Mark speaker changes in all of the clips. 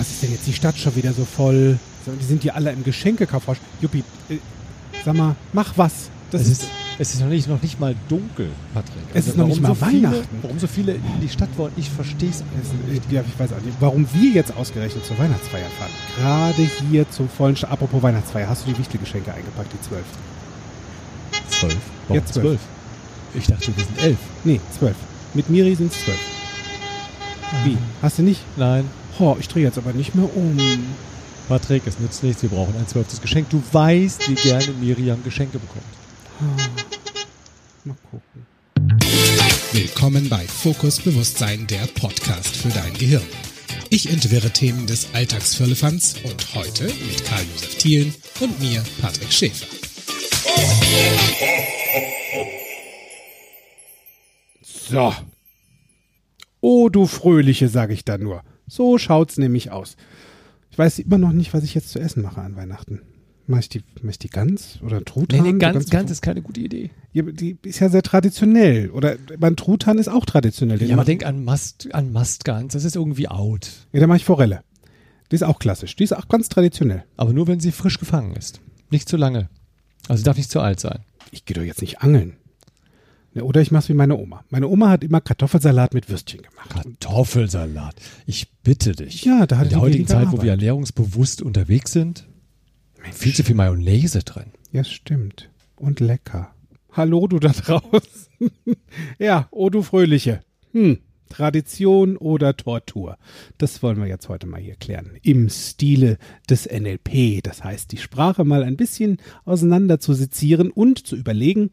Speaker 1: was ist denn jetzt die Stadt schon wieder so voll? Die sind ja alle im Geschenkekaufrausch. Juppie, äh, sag mal, mach was. Das
Speaker 2: Es
Speaker 1: ist,
Speaker 2: ist, es ist noch nicht, noch nicht mal dunkel, Patrick. Also
Speaker 1: Es ist noch nicht mal
Speaker 2: so viele,
Speaker 1: Weihnachten.
Speaker 2: Warum so viele in die Stadt wollen, ich verstehe es
Speaker 1: äh, ja, ich weiß auch nicht, warum wir jetzt ausgerechnet zur Weihnachtsfeier fahren. Gerade hier zum vollen Sta Apropos Weihnachtsfeier, hast du die Wichtelgeschenke eingepackt, die zwölf?
Speaker 2: Zwölf. Warum
Speaker 1: Ja, zwölf.
Speaker 2: Ich dachte, wir sind elf.
Speaker 1: Nee, zwölf. Mit Miri sind es zwölf. Wie? Hast du nicht?
Speaker 2: Nein.
Speaker 1: Oh, ich drehe jetzt aber nicht mehr um.
Speaker 2: Patrick, es nützt nichts, wir brauchen ein zwölftes Geschenk. Du weißt, wie gerne Miriam Geschenke bekommt.
Speaker 1: Mal gucken.
Speaker 3: Willkommen bei Fokus Bewusstsein, der Podcast für dein Gehirn. Ich entwirre Themen des Alltagsfirlefanz und heute mit Karl-Josef Thielen und mir, Patrick Schäfer.
Speaker 1: So. Oh, du Fröhliche, sage ich da nur. So schaut's nämlich aus. Ich weiß immer noch nicht, was ich jetzt zu essen mache an Weihnachten. Mach ich die, mach ich die Gans oder Truthahn?
Speaker 2: Nee, nee, ganz,
Speaker 1: ganze-
Speaker 2: ganz ist keine gute Idee.
Speaker 1: Ja, die ist ja sehr traditionell. Oder mein Truthahn ist auch traditionell. Den
Speaker 2: Ja, aber denk an Mast, an Mastgans, das ist irgendwie out.
Speaker 1: ja, da mache ich Forelle. Die ist auch klassisch. Die ist auch ganz traditionell.
Speaker 2: Aber nur, wenn sie frisch gefangen ist. Nicht zu lange. Also darf nicht zu alt sein.
Speaker 1: Ich gehe doch jetzt nicht angeln. Ja, Oder ich mache es wie meine Oma. Meine Oma hat immer Kartoffelsalat mit Würstchen gemacht.
Speaker 2: Kartoffelsalat. Ich bitte dich.
Speaker 1: Ja, da hatte
Speaker 2: In
Speaker 1: die
Speaker 2: der heutigen Zeit, wo wir ernährungsbewusst unterwegs sind, viel zu viel Mayonnaise drin.
Speaker 1: Ja, stimmt. Und lecker. Hallo, du da draußen. ja, oh du Fröhliche. Hm, Tradition oder Tortur? Das wollen wir jetzt heute mal hier klären. Im Stile des NLP. Das heißt, die Sprache mal ein bisschen auseinander zu sezieren und zu überlegen,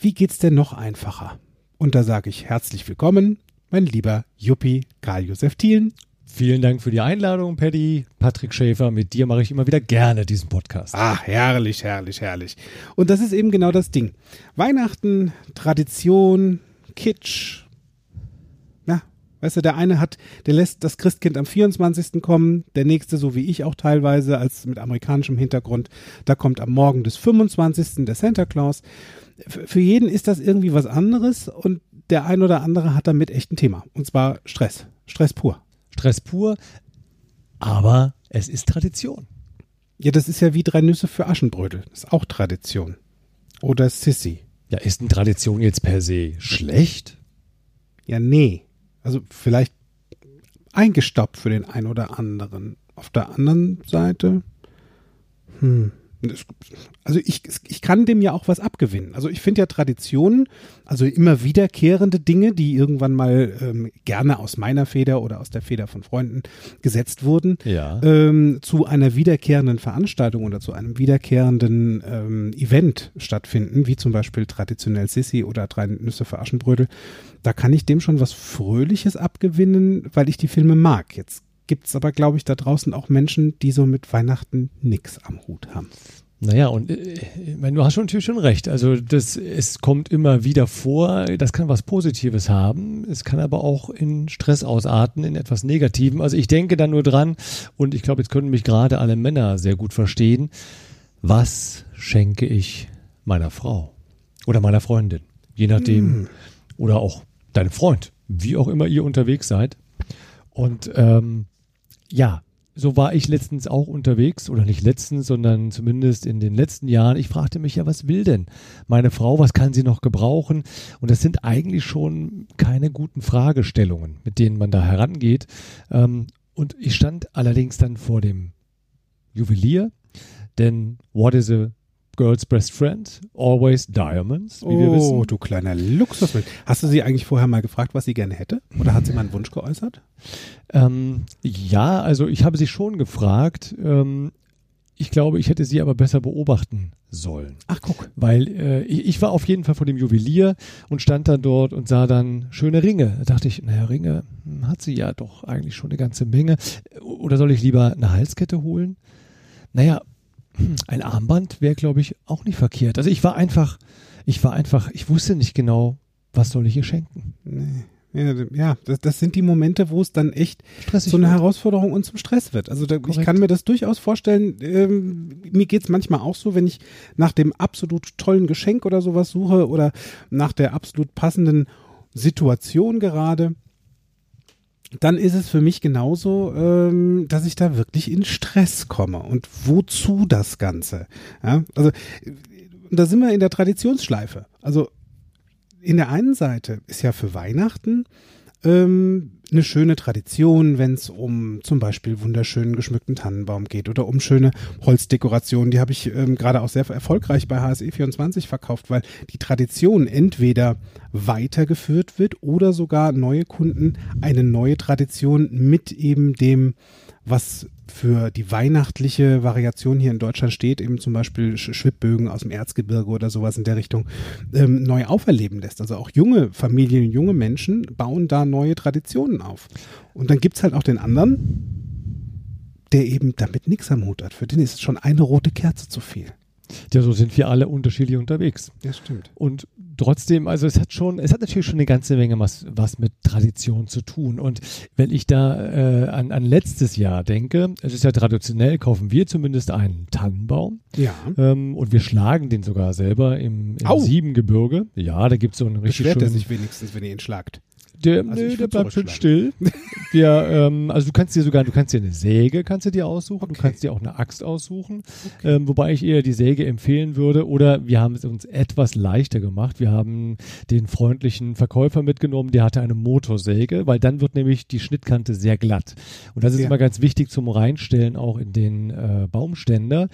Speaker 1: wie geht's denn noch einfacher? Und da sage ich herzlich willkommen, mein lieber Juppie Karl-Josef Thielen.
Speaker 2: Vielen Dank für die Einladung, Paddy. Patrick Schäfer, mit dir mache ich immer wieder gerne diesen Podcast.
Speaker 1: Ah, herrlich, herrlich, herrlich. Und das ist eben genau das Ding. Weihnachten, Tradition, Kitsch. Na, weißt du, der eine hat, der lässt das Christkind am 24. kommen, der nächste, so wie ich auch teilweise, als mit amerikanischem Hintergrund, da kommt am Morgen des 25. der Santa Claus. Für jeden ist das irgendwie was anderes und der ein oder andere hat damit echt ein Thema. Und zwar Stress. Stress pur.
Speaker 2: Stress pur, aber es ist Tradition.
Speaker 1: Ja, das ist ja wie drei Nüsse für Aschenbrödel. Das ist auch Tradition. Oder Sissy.
Speaker 2: Ja, ist eine Tradition jetzt per se schlecht?
Speaker 1: Ja, nee. Also vielleicht eingestaubt für den einen oder anderen. Auf der anderen Seite, hm. Also ich, ich kann dem ja auch was abgewinnen. Also ich finde ja Traditionen, also immer wiederkehrende Dinge, die irgendwann mal ähm, gerne aus meiner Feder oder aus der Feder von Freunden gesetzt wurden,
Speaker 2: Ja.
Speaker 1: ähm, zu einer wiederkehrenden Veranstaltung oder zu einem wiederkehrenden ähm, Event stattfinden, wie zum Beispiel traditionell Sissi oder drei Nüsse für Aschenbrödel, da kann ich dem schon was Fröhliches abgewinnen, weil ich die Filme mag. Jetzt gibt's aber, glaube ich, da draußen auch Menschen, die so mit Weihnachten nix am Hut haben.
Speaker 2: Naja, und äh, ich meine, du hast schon natürlich schon recht. Also das, es kommt immer wieder vor, das kann was Positives haben. Es kann aber auch in Stress ausarten, in etwas Negativem. Also ich denke da nur dran, und ich glaube, jetzt können mich gerade alle Männer sehr gut verstehen. Was schenke ich meiner Frau oder meiner Freundin? Je nachdem. Oder auch deinem Freund, wie auch immer ihr unterwegs seid. Und ähm, ja, so war ich letztens auch unterwegs, oder nicht letztens, sondern zumindest in den letzten Jahren. Ich fragte mich ja, was will denn meine Frau, was kann sie noch gebrauchen? Und das sind eigentlich schon keine guten Fragestellungen, mit denen man da herangeht. Ähm, und ich stand allerdings dann vor dem Juwelier, denn what is a girl's best friend? Always diamonds, wie wir
Speaker 1: oh,
Speaker 2: wissen.
Speaker 1: du kleiner Luxusmensch. Hast du sie eigentlich vorher mal gefragt, was sie gerne hätte? Oder hat sie mal einen Wunsch geäußert?
Speaker 2: Ähm, ja, also ich habe sie schon gefragt. Ähm, ich glaube, ich hätte sie aber besser beobachten sollen.
Speaker 1: Ach, guck.
Speaker 2: Weil äh, ich, ich war auf jeden Fall vor dem Juwelier und stand dann dort und sah dann schöne Ringe. Da dachte ich, naja, Ringe hm, hat sie ja doch eigentlich schon eine ganze Menge. Oder soll ich lieber eine Halskette holen? Naja, ein Armband wäre, glaube ich, auch nicht verkehrt. Also ich war einfach, ich war einfach, ich wusste nicht genau, was soll ich ihr schenken.
Speaker 1: Nee. Ja, ja das, das sind die Momente, wo es dann echt
Speaker 2: Stressig
Speaker 1: so eine
Speaker 2: wird.
Speaker 1: Herausforderung und zum Stress wird. Also da, ich kann mir das durchaus vorstellen, ähm, mir geht's manchmal auch so, wenn ich nach dem absolut tollen Geschenk oder sowas suche oder nach der absolut passenden Situation gerade. Dann ist es für mich genauso, ähm, dass ich da wirklich in Stress komme. Und wozu das Ganze? Ja, also da sind wir in der Traditionsschleife. Also in der einen Seite ist ja für Weihnachten ähm, eine schöne Tradition, wenn es um zum Beispiel wunderschönen geschmückten Tannenbaum geht oder um schöne Holzdekorationen. Die habe ich ähm, gerade auch sehr erfolgreich bei HSE24 verkauft, weil die Tradition entweder weitergeführt wird oder sogar neue Kunden eine neue Tradition mit eben dem was für die weihnachtliche Variation hier in Deutschland steht, eben zum Beispiel Schwibbögen aus dem Erzgebirge oder sowas in der Richtung, ähm, neu auferleben lässt. Also auch junge Familien, junge Menschen bauen da neue Traditionen auf. Und dann gibt es halt auch den anderen, der eben damit nichts am Hut hat. Für den ist schon eine rote Kerze zu viel.
Speaker 2: Ja, so sind wir alle unterschiedlich unterwegs.
Speaker 1: Das stimmt.
Speaker 2: Und trotzdem, also es hat schon, es hat natürlich schon eine ganze Menge was, was mit Tradition zu tun. Und wenn ich da äh, an, an letztes Jahr denke, es ist ja traditionell, kaufen wir zumindest einen Tannenbaum.
Speaker 1: Ja.
Speaker 2: Ähm, und wir schlagen den sogar selber im, im. Siebengebirge. Ja, da gibt es so einen richtig
Speaker 1: Beschwert er
Speaker 2: schönen.
Speaker 1: sich wenigstens, wenn ihr ihn schlagt.
Speaker 2: Der,
Speaker 1: Also
Speaker 2: nee, der bleibt schön still. Wir, ähm, also du kannst dir sogar, du kannst dir eine Säge, kannst du dir aussuchen, du
Speaker 1: Okay.
Speaker 2: kannst dir auch eine Axt aussuchen, ähm, wobei ich eher die Säge empfehlen würde. Oder wir haben es uns etwas leichter gemacht. Wir haben den freundlichen Verkäufer mitgenommen, der hatte eine Motorsäge, weil dann wird nämlich die Schnittkante sehr glatt. Und das ist
Speaker 1: Ja.
Speaker 2: immer ganz wichtig zum Reinstellen auch in den äh, Baumständer.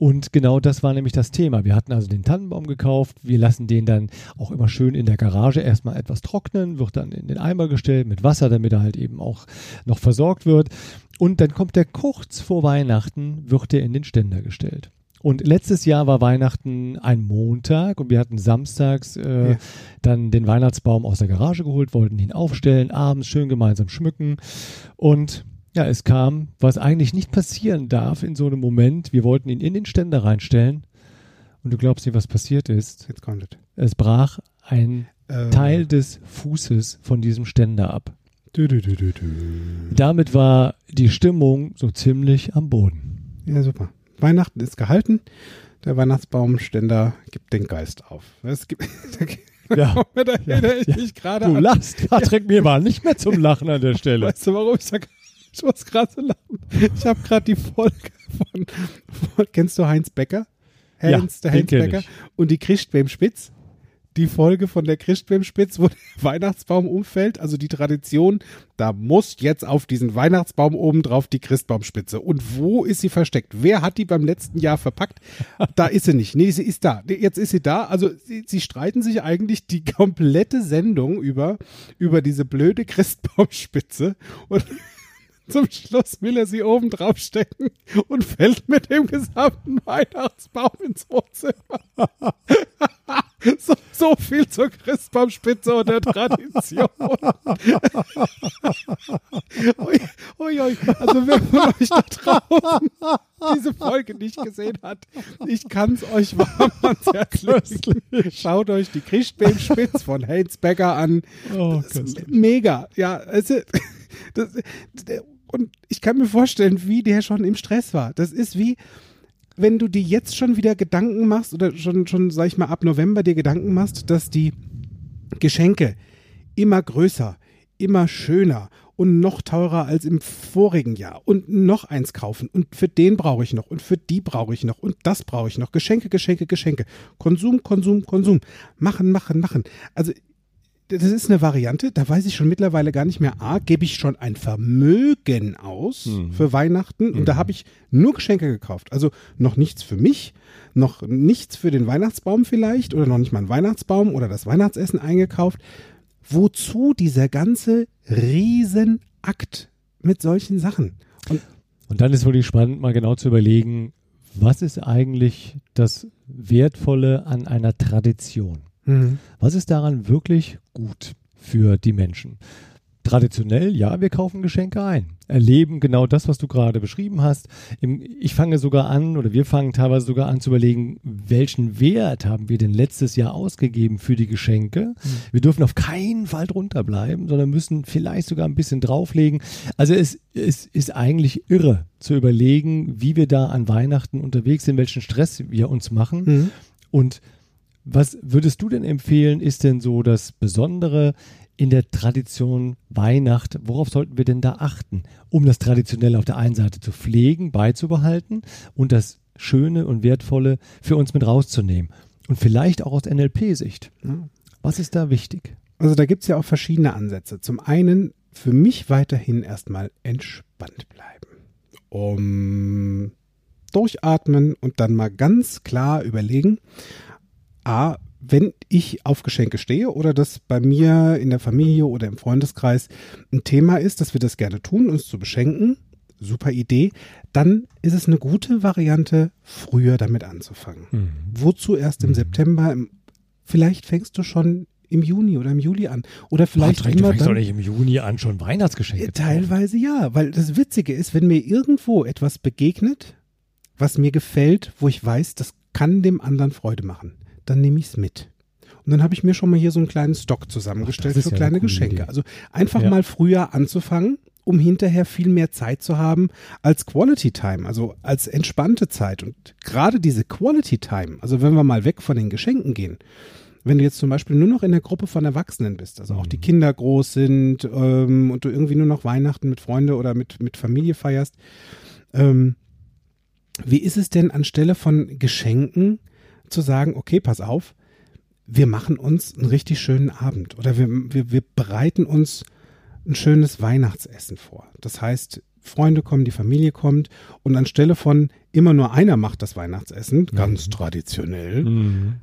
Speaker 2: Und genau das war nämlich das Thema. Wir hatten also den Tannenbaum gekauft. Wir lassen den dann auch immer schön in der Garage erstmal etwas trocknen, wird dann in den Eimer gestellt mit Wasser, damit er halt eben auch noch versorgt wird. Und dann kommt der kurz vor Weihnachten, wird er in den Ständer gestellt. Und letztes Jahr war Weihnachten ein Montag und wir hatten samstags äh,
Speaker 1: Ja.
Speaker 2: dann den Weihnachtsbaum aus der Garage geholt, wollten ihn aufstellen, abends schön gemeinsam schmücken. Und ja, es kam, was eigentlich nicht passieren darf in so einem Moment. Wir wollten ihn in den Ständer reinstellen und du glaubst nicht, was passiert ist.
Speaker 1: Jetzt kommt es.
Speaker 2: Es brach ein
Speaker 1: Ähm,
Speaker 2: Teil des Fußes von diesem Ständer ab.
Speaker 1: Dü, dü, dü, dü, dü.
Speaker 2: Damit war die Stimmung so ziemlich am Boden.
Speaker 1: Ja, super. Weihnachten ist gehalten. Der Weihnachtsbaumständer gibt den Geist auf. Es gibt,
Speaker 2: Ja.
Speaker 1: da erinnere ich mich gerade
Speaker 2: Du lachst, Patrick, mir war nicht mehr zum Lachen an der Stelle.
Speaker 1: Weißt du, warum ich sag, ich muss gerade so lachen? Ich habe gerade die Folge von, von, kennst du Heinz Becker? Heinz,
Speaker 2: Ja,
Speaker 1: der Heinz Becker
Speaker 2: ich.
Speaker 1: und die Christbeim Spitz. Die Folge von der Christbeim Spitz, wo der Weihnachtsbaum umfällt, also die Tradition, da muss jetzt auf diesen Weihnachtsbaum oben drauf die Christbaumspitze. Und wo ist sie versteckt? Wer hat die beim letzten Jahr verpackt? Da ist sie nicht. Nee, sie ist da. Jetzt ist sie da. Also sie, sie streiten sich eigentlich die komplette Sendung über, über diese blöde Christbaumspitze. Und zum Schluss will er sie oben drauf stecken und fällt mit dem gesamten Weihnachtsbaum ins Wohnzimmer. so, so viel zur Christbaumspitze und der Tradition. ui, ui, ui. Also wer von euch da draußen diese Folge nicht gesehen hat, ich kann es euch warm ans Herz legen. Schaut euch die Christbaumspitze von Heinz Becker an.
Speaker 2: Oh,
Speaker 1: Das ist mega. Ja, also, das, der, und ich kann mir vorstellen, wie der schon im Stress war. Das ist wie, wenn du dir jetzt schon wieder Gedanken machst oder schon, schon, sag ich mal, ab November dir Gedanken machst, dass die Geschenke immer größer, immer schöner und noch teurer als im vorigen Jahr und noch eins kaufen und für den brauche ich noch und für die brauche ich noch und das brauche ich noch. Geschenke, Geschenke, Geschenke. Konsum, Konsum, Konsum. Machen, machen, machen. Also das ist eine Variante, da weiß ich schon mittlerweile gar nicht mehr, A, gebe ich schon ein Vermögen aus
Speaker 2: Mhm.
Speaker 1: für Weihnachten und da habe ich nur Geschenke gekauft. Also noch nichts für mich, noch nichts für den Weihnachtsbaum vielleicht oder noch nicht mal einen Weihnachtsbaum oder das Weihnachtsessen eingekauft. Wozu dieser ganze Riesenakt mit solchen Sachen? Und
Speaker 2: Und dann ist wirklich spannend, mal genau zu überlegen, was ist eigentlich das Wertvolle an einer Tradition? Was ist daran wirklich gut für die Menschen? Traditionell, ja, wir kaufen Geschenke ein, erleben genau das, was du gerade beschrieben hast. Ich fange sogar an, oder wir fangen teilweise sogar an zu überlegen, welchen Wert haben wir denn letztes Jahr ausgegeben für die Geschenke? Wir dürfen auf keinen Fall drunter bleiben, sondern müssen vielleicht sogar ein bisschen drauflegen. Also es, es ist eigentlich irre zu überlegen, wie wir da an Weihnachten unterwegs sind, welchen Stress wir uns machen.
Speaker 1: Mhm.
Speaker 2: Und was würdest du denn empfehlen, ist denn so das Besondere in der Tradition Weihnacht, worauf sollten wir denn da achten, um das Traditionelle auf der einen Seite zu pflegen, beizubehalten und das Schöne und Wertvolle für uns mit rauszunehmen? Und vielleicht auch aus NLP-Sicht. Was ist da wichtig?
Speaker 1: Also da gibt es ja auch verschiedene Ansätze. Zum einen für mich weiterhin erstmal entspannt bleiben. Um durchatmen und dann mal ganz klar überlegen, a, wenn ich auf Geschenke stehe oder das bei mir in der Familie oder im Freundeskreis ein Thema ist, dass wir das gerne tun, uns zu beschenken, super Idee, dann ist es eine gute Variante, früher damit anzufangen.
Speaker 2: Mhm.
Speaker 1: Wozu erst im
Speaker 2: Mhm.
Speaker 1: September? Vielleicht fängst du schon im Juni oder im Juli an. Oder vielleicht
Speaker 2: Patrick, du
Speaker 1: immer
Speaker 2: doch
Speaker 1: dann.
Speaker 2: nicht im Juni an, schon Weihnachtsgeschenke.
Speaker 1: Teilweise ja, weil das Witzige ist, wenn mir irgendwo etwas begegnet, was mir gefällt, wo ich weiß, das kann dem anderen Freude machen, dann nehme ich es mit. Und dann habe ich mir schon mal hier so einen kleinen Stock zusammengestellt
Speaker 2: Ach,
Speaker 1: für
Speaker 2: ja
Speaker 1: kleine Geschenke.
Speaker 2: Idee.
Speaker 1: Also einfach
Speaker 2: Ja.
Speaker 1: mal früher anzufangen, um hinterher viel mehr Zeit zu haben als Quality Time, also als entspannte Zeit. Und gerade diese Quality Time, also wenn wir mal weg von den Geschenken gehen, wenn du jetzt zum Beispiel nur noch in der Gruppe von Erwachsenen bist, also auch die Kinder groß sind ähm, und du irgendwie nur noch Weihnachten mit Freunde oder mit, mit Familie feierst, ähm, wie ist es denn anstelle von Geschenken zu sagen, okay, pass auf, wir machen uns einen richtig schönen Abend oder wir, wir, wir bereiten uns ein schönes Weihnachtsessen vor. Das heißt, Freunde kommen, die Familie kommt und anstelle von immer nur einer macht das Weihnachtsessen, ganz traditionell,
Speaker 2: Mhm.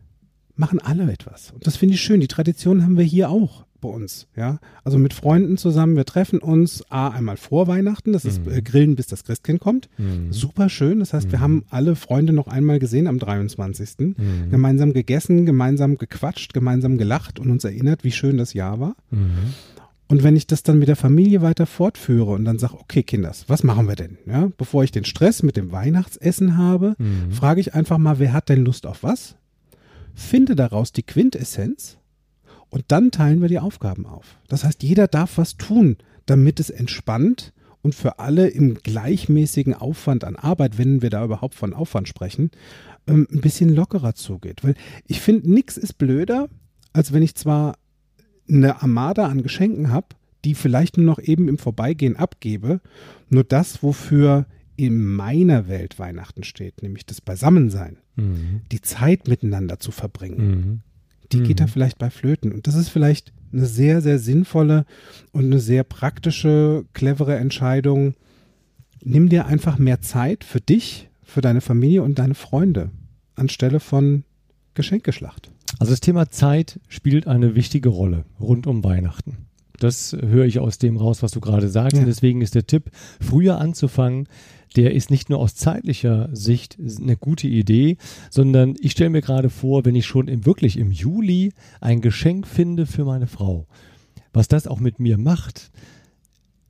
Speaker 1: machen alle etwas. Und das finde ich schön. Die Tradition haben wir hier auch bei uns. Ja, also mit Freunden zusammen. Wir treffen uns A, einmal vor Weihnachten. Das ist
Speaker 2: Mhm.
Speaker 1: äh, Grillen, bis das Christkind kommt.
Speaker 2: Mhm.
Speaker 1: Super schön. Das heißt, wir
Speaker 2: Mhm.
Speaker 1: haben alle Freunde noch einmal gesehen am 23.
Speaker 2: Mhm.
Speaker 1: Gemeinsam gegessen, gemeinsam gequatscht, gemeinsam gelacht und uns erinnert, wie schön das Jahr war.
Speaker 2: Mhm.
Speaker 1: Und wenn ich das dann mit der Familie weiter fortführe und dann sage, okay, Kinders, was machen wir denn? Ja, bevor ich den Stress mit dem Weihnachtsessen habe, frage ich einfach mal, wer hat denn Lust auf was? Finde daraus die Quintessenz und dann teilen wir die Aufgaben auf. Das heißt, jeder darf was tun, damit es entspannt und für alle im gleichmäßigen Aufwand an Arbeit, wenn wir da überhaupt von Aufwand sprechen, ähm, ein bisschen lockerer zugeht. Weil ich finde, nichts ist blöder, als wenn ich zwar eine Armada an Geschenken habe, die vielleicht nur noch eben im Vorbeigehen abgebe, nur das, wofür in meiner Welt Weihnachten steht, nämlich das Beisammensein,
Speaker 2: Mhm.
Speaker 1: die Zeit miteinander zu verbringen,
Speaker 2: Mhm.
Speaker 1: Die geht
Speaker 2: Mhm.
Speaker 1: da vielleicht bei Flöten. Und das ist vielleicht eine sehr, sehr sinnvolle und eine sehr praktische, clevere Entscheidung. Nimm dir einfach mehr Zeit für dich, für deine Familie und deine Freunde, anstelle von Geschenkeschlacht.
Speaker 2: Also das Thema Zeit spielt eine wichtige Rolle rund um Weihnachten. Das höre ich aus dem raus, was du gerade sagst.
Speaker 1: Ja.
Speaker 2: Und deswegen ist der Tipp, früher anzufangen, der ist nicht nur aus zeitlicher Sicht eine gute Idee, sondern ich stelle mir gerade vor, wenn ich schon im, wirklich im Juli ein Geschenk finde für meine Frau, was das auch mit mir macht.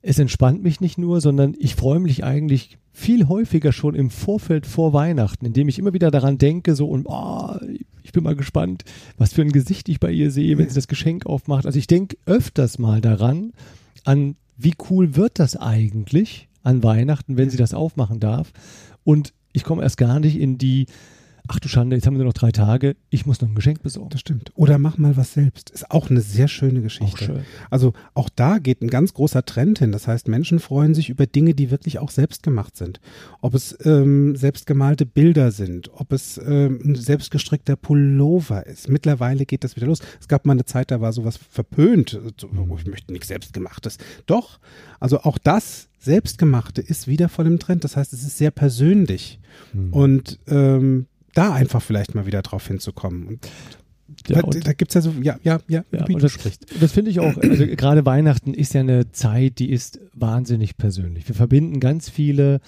Speaker 2: Es entspannt mich nicht nur, sondern ich freue mich eigentlich viel häufiger schon im Vorfeld vor Weihnachten, indem ich immer wieder daran denke, so und oh, ich bin mal gespannt, was für ein Gesicht ich bei ihr sehe, wenn sie das Geschenk aufmacht. Also ich denke öfters mal daran, an wie cool wird das eigentlich an Weihnachten, wenn sie das aufmachen darf. Und ich komme erst gar nicht in die, ach du Schande, jetzt haben wir nur noch drei Tage, ich muss noch ein Geschenk besorgen.
Speaker 1: Das stimmt. Oder mach mal was selbst. Ist auch eine sehr schöne Geschichte.
Speaker 2: Auch schön.
Speaker 1: Also auch da geht ein ganz großer Trend hin. Das heißt, Menschen freuen sich über Dinge, die wirklich auch selbst gemacht sind. Ob es ähm, selbstgemalte Bilder sind, ob es ähm, ein selbstgestrickter Pullover ist. Mittlerweile geht das wieder los. Es gab mal eine Zeit, da war sowas verpönt. So, ich möchte nichts Selbstgemachtes. Doch, also auch das Selbstgemachte ist wieder voll im Trend. Das heißt, es ist sehr persönlich.
Speaker 2: Hm.
Speaker 1: Und ähm, da einfach vielleicht mal wieder drauf hinzukommen. Und
Speaker 2: Ja,
Speaker 1: da, da gibt es ja so, ja, ja, ja,
Speaker 2: Ja,
Speaker 1: wie
Speaker 2: das,
Speaker 1: sprichst.
Speaker 2: das finde ich auch, also gerade Weihnachten ist ja eine Zeit, die ist wahnsinnig persönlich. Wir verbinden ganz viele,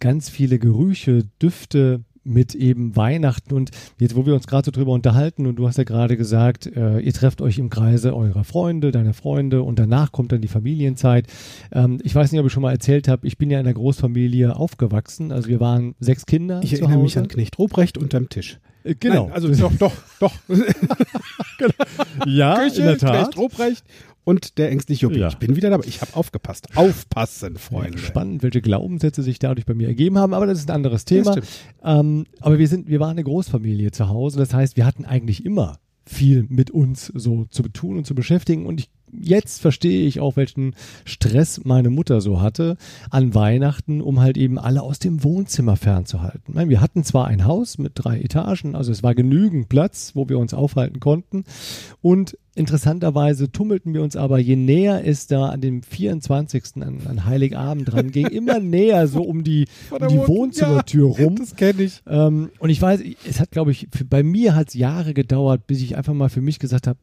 Speaker 2: ganz viele Gerüche, Düfte mit eben Weihnachten und jetzt, wo wir uns gerade so drüber unterhalten und du hast ja gerade gesagt, äh, ihr trefft euch im Kreise eurer Freunde, deiner Freunde und danach kommt dann die Familienzeit. Ähm, ich weiß nicht, ob ich schon mal erzählt habe, ich bin ja in einer Großfamilie aufgewachsen, also wir waren sechs Kinder
Speaker 1: Ich erinnere
Speaker 2: Hause.
Speaker 1: mich an Knecht Ruprecht unterm Tisch.
Speaker 2: Äh, Genau.
Speaker 1: Nein, also doch, doch, doch.
Speaker 2: ja, in der Tat.
Speaker 1: Knecht Ruprecht und der ängstliche Juppie.
Speaker 2: Ja.
Speaker 1: Ich bin wieder dabei. Ich habe aufgepasst. Aufpassen, Freunde.
Speaker 2: Spannend, welche Glaubenssätze sich dadurch bei mir ergeben haben, aber das ist ein anderes Thema. ähm, aber wir sind, wir waren eine Großfamilie zu Hause, das heißt, wir hatten eigentlich immer viel mit uns so zu tun und zu beschäftigen. Und ich jetzt verstehe ich auch, welchen Stress meine Mutter so hatte an Weihnachten, um halt eben alle aus dem Wohnzimmer fernzuhalten. Meine, wir hatten zwar ein Haus mit drei Etagen, also es war genügend Platz, wo wir uns aufhalten konnten. Und interessanterweise tummelten wir uns aber, je näher es da an dem 24. an, an Heiligabend dran ging, immer näher so um die, um die Wohnzimmertür rum.
Speaker 1: Das kenne ich.
Speaker 2: Ähm, und ich weiß, es hat, glaube ich, für, bei mir hat es Jahre gedauert, bis ich einfach mal für mich gesagt habe,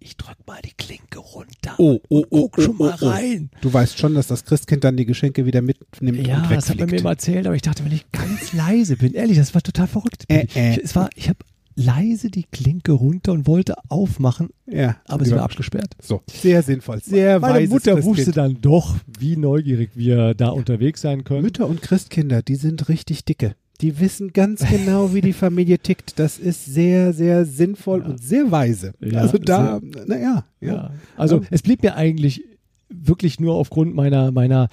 Speaker 2: ich drück mal die Klinke runter.
Speaker 1: Oh, oh, oh,
Speaker 2: guck schon
Speaker 1: oh,
Speaker 2: mal
Speaker 1: oh, oh.
Speaker 2: rein.
Speaker 1: Du weißt schon, dass das Christkind dann die Geschenke wieder mitnimmt
Speaker 2: Ja,
Speaker 1: und
Speaker 2: das hat man mir
Speaker 1: wegfliegt.
Speaker 2: immer erzählt, aber ich dachte, wenn ich ganz leise bin, ehrlich, das war total verrückt.
Speaker 1: Äh, äh.
Speaker 2: Ich, es war, ich habe leise die Klinke runter und wollte aufmachen,
Speaker 1: Ja,
Speaker 2: aber sie war
Speaker 1: Über-
Speaker 2: abgesperrt.
Speaker 1: So, sehr sinnvoll, sehr
Speaker 2: Meine Mutter wusste dann doch, wie neugierig wir da unterwegs sein können.
Speaker 1: Mütter und Christkinder, die sind richtig dicke. Die wissen ganz genau, wie die Familie tickt. Das ist sehr, sehr sinnvoll und sehr weise.
Speaker 2: Ja,
Speaker 1: also da, naja, ja.
Speaker 2: Ja. Also
Speaker 1: Ja.
Speaker 2: es blieb mir eigentlich wirklich nur aufgrund meiner, meiner,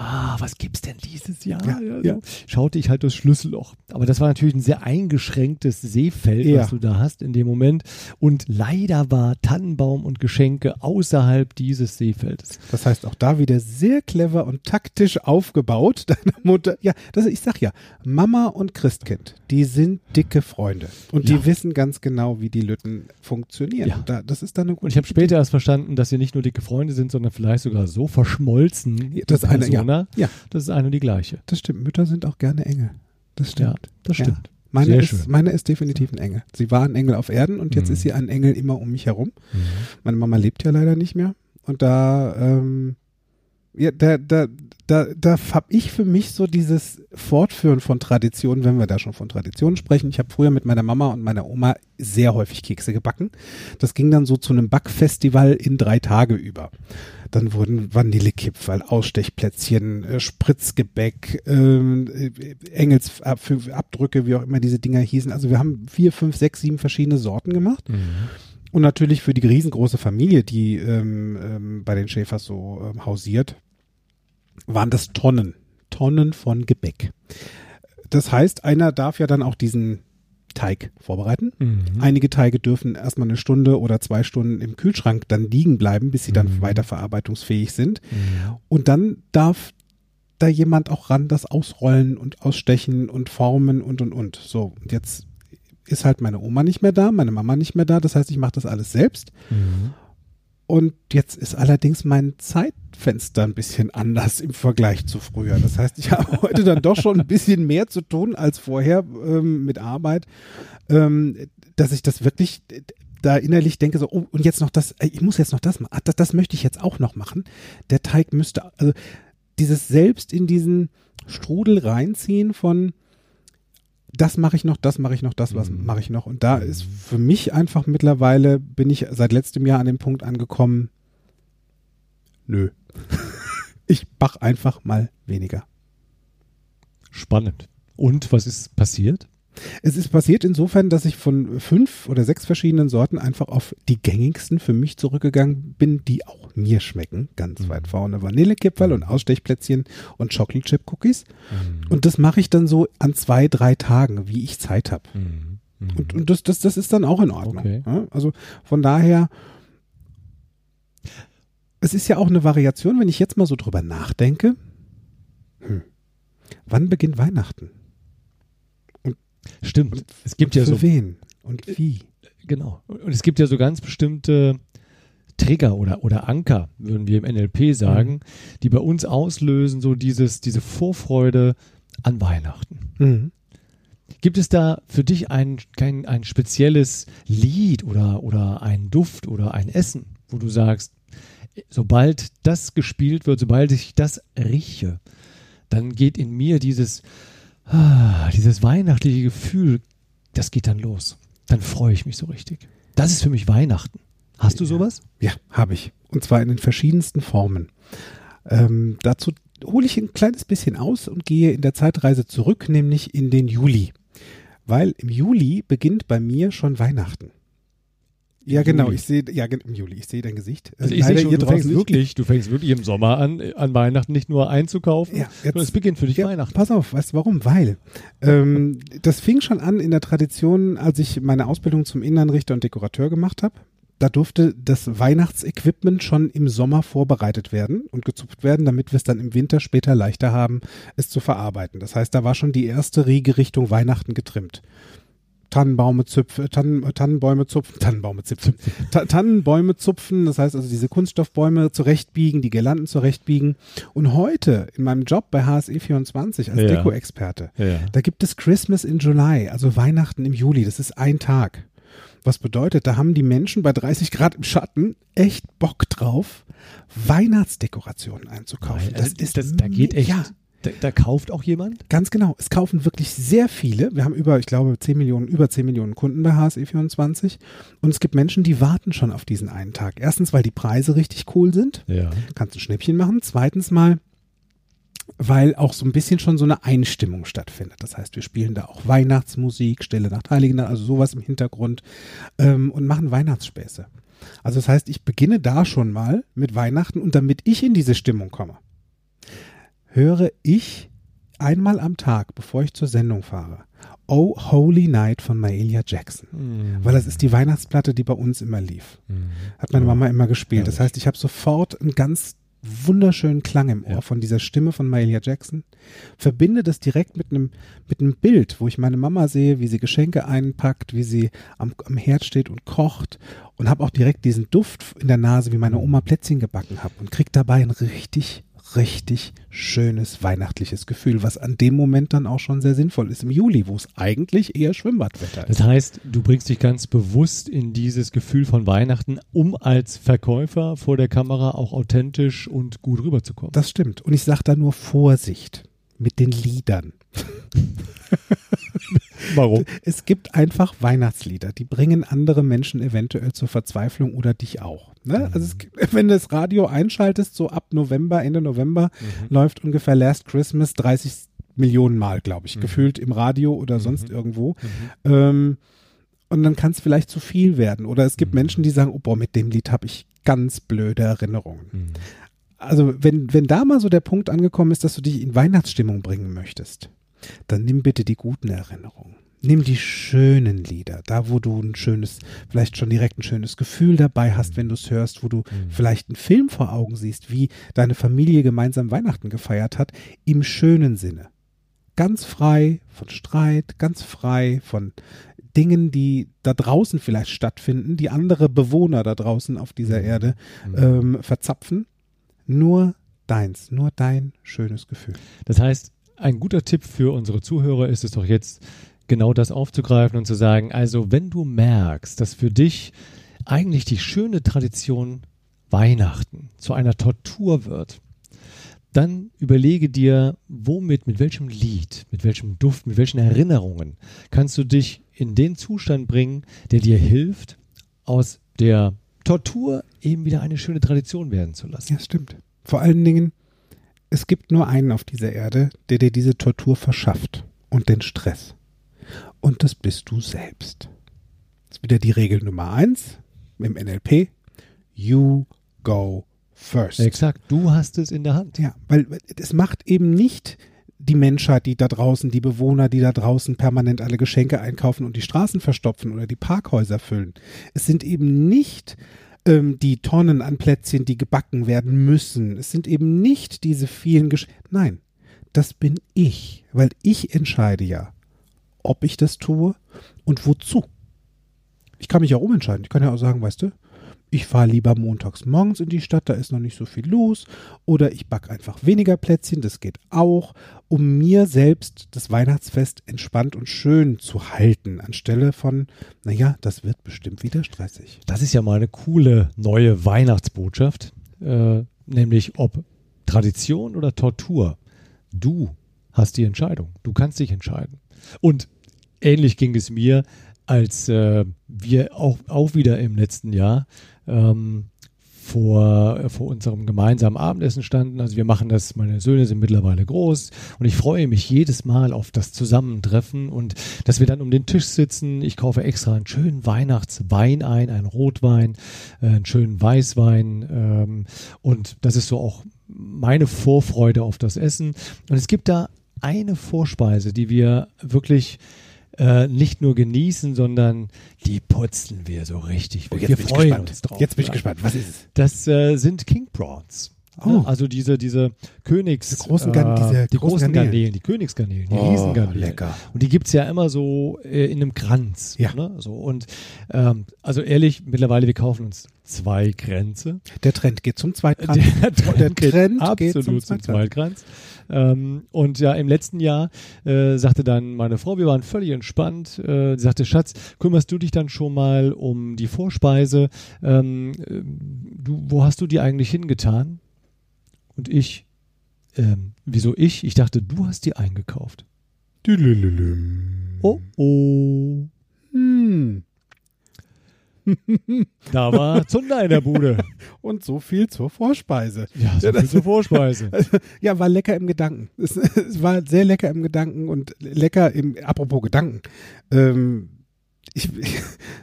Speaker 2: ah, was gibt's denn dieses Jahr?
Speaker 1: Ja,
Speaker 2: so,
Speaker 1: ja.
Speaker 2: Schaute ich halt durchs Schlüsselloch. Aber das war natürlich ein sehr eingeschränktes Seefeld,
Speaker 1: Ja.
Speaker 2: was du da hast in dem Moment. Und leider war Tannenbaum und Geschenke außerhalb dieses Seefeldes.
Speaker 1: Das heißt auch da wieder sehr clever und taktisch aufgebaut. Deine Mutter, ja, das, ich sag ja, Mama und Christkind, die sind dicke Freunde. Und die wissen ganz genau, wie die Lütten funktionieren.
Speaker 2: Ja.
Speaker 1: Und Da, das ist dann eine gute
Speaker 2: Und ich habe später erst verstanden, dass sie nicht nur dicke Freunde sind, sondern vielleicht sogar so verschmolzen.
Speaker 1: Das eine, ja.
Speaker 2: Persona.
Speaker 1: Ja.
Speaker 2: Das ist eine und die gleiche.
Speaker 1: Das stimmt. Mütter sind auch gerne Engel. Das
Speaker 2: Ja,
Speaker 1: stimmt.
Speaker 2: das
Speaker 1: Ja.
Speaker 2: stimmt.
Speaker 1: Meine
Speaker 2: Sehr
Speaker 1: ist,
Speaker 2: schön.
Speaker 1: meine ist definitiv ein Engel. Sie war ein Engel auf Erden und jetzt
Speaker 2: Mhm.
Speaker 1: ist sie ein Engel immer um mich herum. Meine Mama lebt ja leider nicht mehr. Und da, ähm, ja, da, da, da, da habe ich für mich so dieses Fortführen von Traditionen, wenn wir da schon von Traditionen sprechen. Ich habe früher mit meiner Mama und meiner Oma sehr häufig Kekse gebacken. Das ging dann so zu einem Backfestival in drei Tage über. Dann wurden Vanillekipferl, Ausstechplätzchen, äh, Spritzgebäck, ähm, äh, Engelsabdrücke, wie auch immer diese Dinger hießen. Also wir haben vier, fünf, sechs, sieben verschiedene Sorten gemacht. Und natürlich für die riesengroße Familie, die ähm, ähm, bei den Schäfers so ähm, hausiert, waren das Tonnen, Tonnen von Gebäck. Das heißt, einer darf ja dann auch diesen Teig vorbereiten.
Speaker 2: Mhm.
Speaker 1: Einige Teige dürfen erstmal eine Stunde oder zwei Stunden im Kühlschrank dann liegen bleiben, bis sie dann
Speaker 2: Mhm.
Speaker 1: weiterverarbeitungsfähig sind.
Speaker 2: Mhm.
Speaker 1: Und dann darf da jemand auch ran, das ausrollen und ausstechen und formen und und und. So, und jetzt ist halt meine Oma nicht mehr da, meine Mama nicht mehr da. Das heißt, ich mache das alles selbst.
Speaker 2: Mhm.
Speaker 1: Und jetzt ist allerdings mein Zeitfenster ein bisschen anders im Vergleich zu früher. Das heißt, ich habe heute dann doch schon ein bisschen mehr zu tun als vorher ähm, mit Arbeit, ähm, dass ich das wirklich da innerlich denke so, oh, und jetzt noch das, ich muss jetzt noch das machen, Ach, das, das möchte ich jetzt auch noch machen. Der Teig müsste, also dieses selbst in diesen Strudel reinziehen von, das mache ich noch, das mache ich noch, das was
Speaker 2: Mhm.
Speaker 1: mache ich noch. Und da ist für mich einfach mittlerweile, bin ich seit letztem Jahr an dem Punkt angekommen, nö. ich mach einfach mal weniger.
Speaker 2: Spannend. Und was ist passiert?
Speaker 1: Es ist passiert insofern, dass ich von fünf oder sechs verschiedenen Sorten einfach auf die gängigsten für mich zurückgegangen bin, die auch mir schmecken. Ganz
Speaker 2: Mhm.
Speaker 1: weit vorne Vanillekipferl und Ausstechplätzchen und Chocolate Chip Cookies.
Speaker 2: Mhm.
Speaker 1: Und das mache ich dann so an zwei, drei Tagen, wie ich Zeit habe.
Speaker 2: Mhm. Mhm.
Speaker 1: Und, und das, das, das ist dann auch in Ordnung.
Speaker 2: Okay.
Speaker 1: Ja, also von daher, es ist ja auch eine Variation, wenn ich jetzt mal so drüber nachdenke. Hm, wann beginnt Weihnachten?
Speaker 2: Stimmt. Es gibt
Speaker 1: Und
Speaker 2: ja
Speaker 1: für
Speaker 2: so
Speaker 1: wen und wie?
Speaker 2: Genau. Und es gibt ja so ganz bestimmte Trigger oder, oder Anker, würden wir im NLP sagen, die bei uns auslösen, so dieses, diese Vorfreude an Weihnachten.
Speaker 1: Mhm.
Speaker 2: Gibt es da für dich ein, kein, ein spezielles Lied oder, oder ein Duft oder ein Essen, wo du sagst, sobald das gespielt wird, sobald ich das rieche, dann geht in mir dieses, dieses weihnachtliche Gefühl, das geht dann los. Dann freue ich mich so richtig. Das ist für mich Weihnachten. Hast du sowas?
Speaker 1: Ja, habe ich. Und zwar in den verschiedensten Formen. Ähm, dazu hole ich ein kleines bisschen aus und gehe in der Zeitreise zurück, nämlich in den Juli. Weil im Juli beginnt bei mir schon Weihnachten. Ja, genau,
Speaker 2: Juli.
Speaker 1: ich sehe, ja, im Juli, ich sehe dein Gesicht.
Speaker 2: Also
Speaker 1: Äh,
Speaker 2: ich sehe schon, du fängst wirklich, du fängst wirklich im Sommer an, äh, an Weihnachten nicht nur einzukaufen,
Speaker 1: Ja, jetzt-
Speaker 2: sondern es beginnt für dich
Speaker 1: Ja,
Speaker 2: Weihnachten.
Speaker 1: Pass auf, weißt du warum? Weil ähm, das fing schon an in der Tradition, als ich meine Ausbildung zum Innenrichter und Dekorateur gemacht habe. Da durfte das Weihnachtsequipment schon im Sommer vorbereitet werden und gezupft werden, damit wir es dann im Winter später leichter haben, es zu verarbeiten. Das heißt, da war schon die erste Riege Richtung Weihnachten getrimmt. Tannenbaume zupfen, Tannen, Tannenbäume zupfen, Tannenbaume zupfen, Ta Tannenbäume zupfen, das heißt also diese Kunststoffbäume zurechtbiegen, die Girlanden zurechtbiegen. Und heute in meinem Job bei HSE24 als
Speaker 2: Ja.
Speaker 1: Deko-Experte,
Speaker 2: Ja.
Speaker 1: da gibt es Christmas in July, also Weihnachten im Juli, das ist ein Tag. Was bedeutet, da haben die Menschen bei 30 Grad im Schatten echt Bock drauf, Weihnachtsdekorationen einzukaufen.
Speaker 2: Das, das, das, da geht echt,
Speaker 1: Ja,
Speaker 2: da, da kauft auch jemand?
Speaker 1: Ganz genau. Es kaufen wirklich sehr viele. Wir haben über, ich glaube, 10 Millionen, über 10 Millionen Kunden bei HSE24. Und es gibt Menschen, die warten schon auf diesen einen Tag. Erstens, weil die Preise richtig cool sind.
Speaker 2: Ja.
Speaker 1: Kannst ein Schnäppchen machen. Zweitens mal, weil auch so ein bisschen schon so eine Einstimmung stattfindet. Das heißt, wir spielen da auch Weihnachtsmusik, Stille Nacht, Heilige Nacht, also sowas im Hintergrund ähm, und machen Weihnachtsspäße. Also das heißt, ich beginne da schon mal mit Weihnachten und damit ich in diese Stimmung komme, höre ich einmal am Tag, bevor ich zur Sendung fahre, Oh Holy Night von Mahalia Jackson. Weil das ist die Weihnachtsplatte, die bei uns immer lief. Hat meine. Mama immer gespielt. Das heißt, ich habe sofort einen ganz wunderschönen Klang im Ohr
Speaker 2: Ja.
Speaker 1: von dieser Stimme von Mahalia Jackson. Verbinde das direkt mit einem mit einem Bild, wo ich meine Mama sehe, wie sie Geschenke einpackt, wie sie am, am Herd steht und kocht und habe auch direkt diesen Duft in der Nase, wie meine Oma Plätzchen gebacken hat und krieg dabei ein richtig richtig schönes weihnachtliches Gefühl, was an dem Moment dann auch schon sehr sinnvoll ist im Juli, wo es eigentlich eher Schwimmbadwetter ist.
Speaker 2: Das heißt, du bringst dich ganz bewusst in dieses Gefühl von Weihnachten, um als Verkäufer vor der Kamera auch authentisch und gut rüberzukommen.
Speaker 1: Das stimmt. Und ich sage da nur Vorsicht mit den Liedern.
Speaker 2: Warum?
Speaker 1: Es gibt einfach Weihnachtslieder, die bringen andere Menschen eventuell zur Verzweiflung oder dich auch. Ne? Also es, gibt- wenn du das Radio einschaltest, so ab November, Ende November, läuft ungefähr Last Christmas 30 Millionen Mal, glaube ich, gefühlt im Radio oder sonst irgendwo. Ähm, und dann kann es vielleicht zu viel werden. Oder es gibt Menschen, die sagen, oh boah, mit dem Lied habe ich ganz blöde Erinnerungen. Also wenn, wenn da mal so der Punkt angekommen ist, dass du dich in Weihnachtsstimmung bringen möchtest, dann nimm bitte die guten Erinnerungen. Nimm die schönen Lieder, da wo du ein schönes, vielleicht schon direkt ein schönes Gefühl dabei hast, wenn du es hörst, wo du vielleicht einen Film vor Augen siehst, wie deine Familie gemeinsam Weihnachten gefeiert hat, im schönen Sinne. Ganz frei von Streit, ganz frei von Dingen, die da draußen vielleicht stattfinden, die andere Bewohner da draußen auf dieser Erde ähm, verzapfen. Nur deins, nur dein schönes Gefühl.
Speaker 2: Das heißt, ein guter Tipp für unsere Zuhörer ist es doch jetzt, genau das aufzugreifen und zu sagen, also wenn du merkst, dass für dich eigentlich die schöne Tradition Weihnachten zu einer Tortur wird, dann überlege dir, womit, mit welchem Lied, mit welchem Duft, mit welchen Erinnerungen kannst du dich in den Zustand bringen, der dir hilft, aus der Tortur eben wieder eine schöne Tradition werden zu lassen.
Speaker 1: Ja, stimmt. Vor allen Dingen, es gibt nur einen auf dieser Erde, der dir diese Tortur verschafft und den Stress. Und das bist du selbst. Das ist wieder die Regel Nummer eins im NLP. You go first.
Speaker 2: Exakt, du hast es in der Hand.
Speaker 1: Ja, weil es macht eben nicht die Menschheit, die da draußen, die Bewohner, die da draußen permanent alle Geschenke einkaufen und die Straßen verstopfen oder die Parkhäuser füllen. Es sind eben nicht ähm, die Tonnen an Plätzchen, die gebacken werden müssen. Es sind eben nicht diese vielen Geschenke. Nein, das bin ich, weil ich entscheide ja, ob ich das tue und wozu. Ich kann mich auch umentscheiden. Ich kann ja auch sagen, weißt du, ich fahre lieber montags morgens in die Stadt, da ist noch nicht so viel los. Oder ich backe einfach weniger Plätzchen, das geht auch, um mir selbst das Weihnachtsfest entspannt und schön zu halten, anstelle von, naja, das wird bestimmt wieder stressig.
Speaker 2: Das ist ja mal eine coole neue Weihnachtsbotschaft, äh, nämlich ob Tradition oder Tortur. Du hast die Entscheidung. Du kannst dich entscheiden. Und ähnlich ging es mir, als äh, wir auch, auch wieder im letzten Jahr ähm, vor, vor unserem gemeinsamen Abendessen standen. Also wir machen das, meine Söhne sind mittlerweile groß und ich freue mich jedes Mal auf das Zusammentreffen und dass wir dann um den Tisch sitzen. Ich kaufe extra einen schönen Weihnachtswein ein, einen Rotwein, äh, einen schönen Weißwein ähm, und das ist so auch meine Vorfreude auf das Essen. Und es gibt da eine Vorspeise, die wir wirklich äh, nicht nur genießen, sondern die putzen wir so richtig.
Speaker 1: Oh, jetzt
Speaker 2: wir
Speaker 1: bin ich
Speaker 2: freuen
Speaker 1: gespannt.
Speaker 2: uns drauf.
Speaker 1: Jetzt bin ich gespannt. Was ist es?
Speaker 2: Das äh, sind King Prawns.
Speaker 1: Oh.
Speaker 2: Also diese, diese Königs...
Speaker 1: Diese großen Gan- diese
Speaker 2: die
Speaker 1: großen Garnelen.
Speaker 2: Garnelen, die Königsgarnelen, die
Speaker 1: Oh,
Speaker 2: Riesengarnelen.
Speaker 1: lecker.
Speaker 2: Und die gibt's ja immer so äh, in einem Kranz.
Speaker 1: Ja.
Speaker 2: Ne? So, und ähm, also ehrlich, mittlerweile, wir kaufen uns zwei Kränze.
Speaker 1: Der Trend geht zum Zweitkranz.
Speaker 2: Der Trend,
Speaker 1: Der Trend
Speaker 2: geht
Speaker 1: geht
Speaker 2: absolut
Speaker 1: zum
Speaker 2: zum Zweitkranz. Ähm, und ja, im letzten Jahr äh, sagte dann meine Frau, wir waren völlig entspannt, äh, sie sagte, Schatz, kümmerst du dich dann schon mal um die Vorspeise? Ähm, äh, du, wo hast du die eigentlich hingetan? Und ich, ähm, wieso ich? Ich dachte, du hast die eingekauft. Oh, oh.
Speaker 1: Hm.
Speaker 2: Da war Zunder in der Bude.
Speaker 1: Und so viel zur Vorspeise.
Speaker 2: Ja, so viel zur Vorspeise.
Speaker 1: Ja, war lecker im Gedanken. Es, es war sehr lecker im Gedanken und lecker im, apropos Gedanken. Ähm, ich,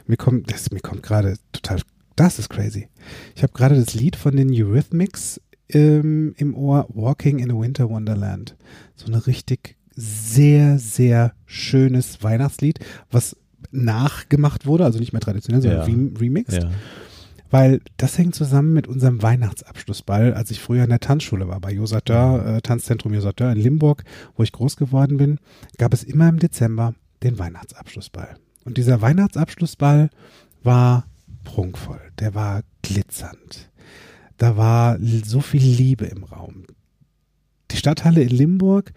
Speaker 1: mir kommt, das, mir kommt gerade total, das ist crazy. Ich habe gerade das Lied von den Eurythmics ähm, im Ohr, Walking in a Winter Wonderland. So eine richtig sehr, sehr schönes Weihnachtslied, was nachgemacht wurde, also nicht mehr traditionell, sondern
Speaker 2: Ja.
Speaker 1: rem remixed.
Speaker 2: Ja.
Speaker 1: Weil das hängt zusammen mit unserem Weihnachtsabschlussball, als ich früher in der Tanzschule war, bei Josateur, äh, Tanzzentrum Josateur in Limburg, wo ich groß geworden bin, gab es immer im Dezember den Weihnachtsabschlussball. Und dieser Weihnachtsabschlussball war prunkvoll, der war glitzernd. Da war so viel Liebe im Raum. Die Stadthalle in Limburg,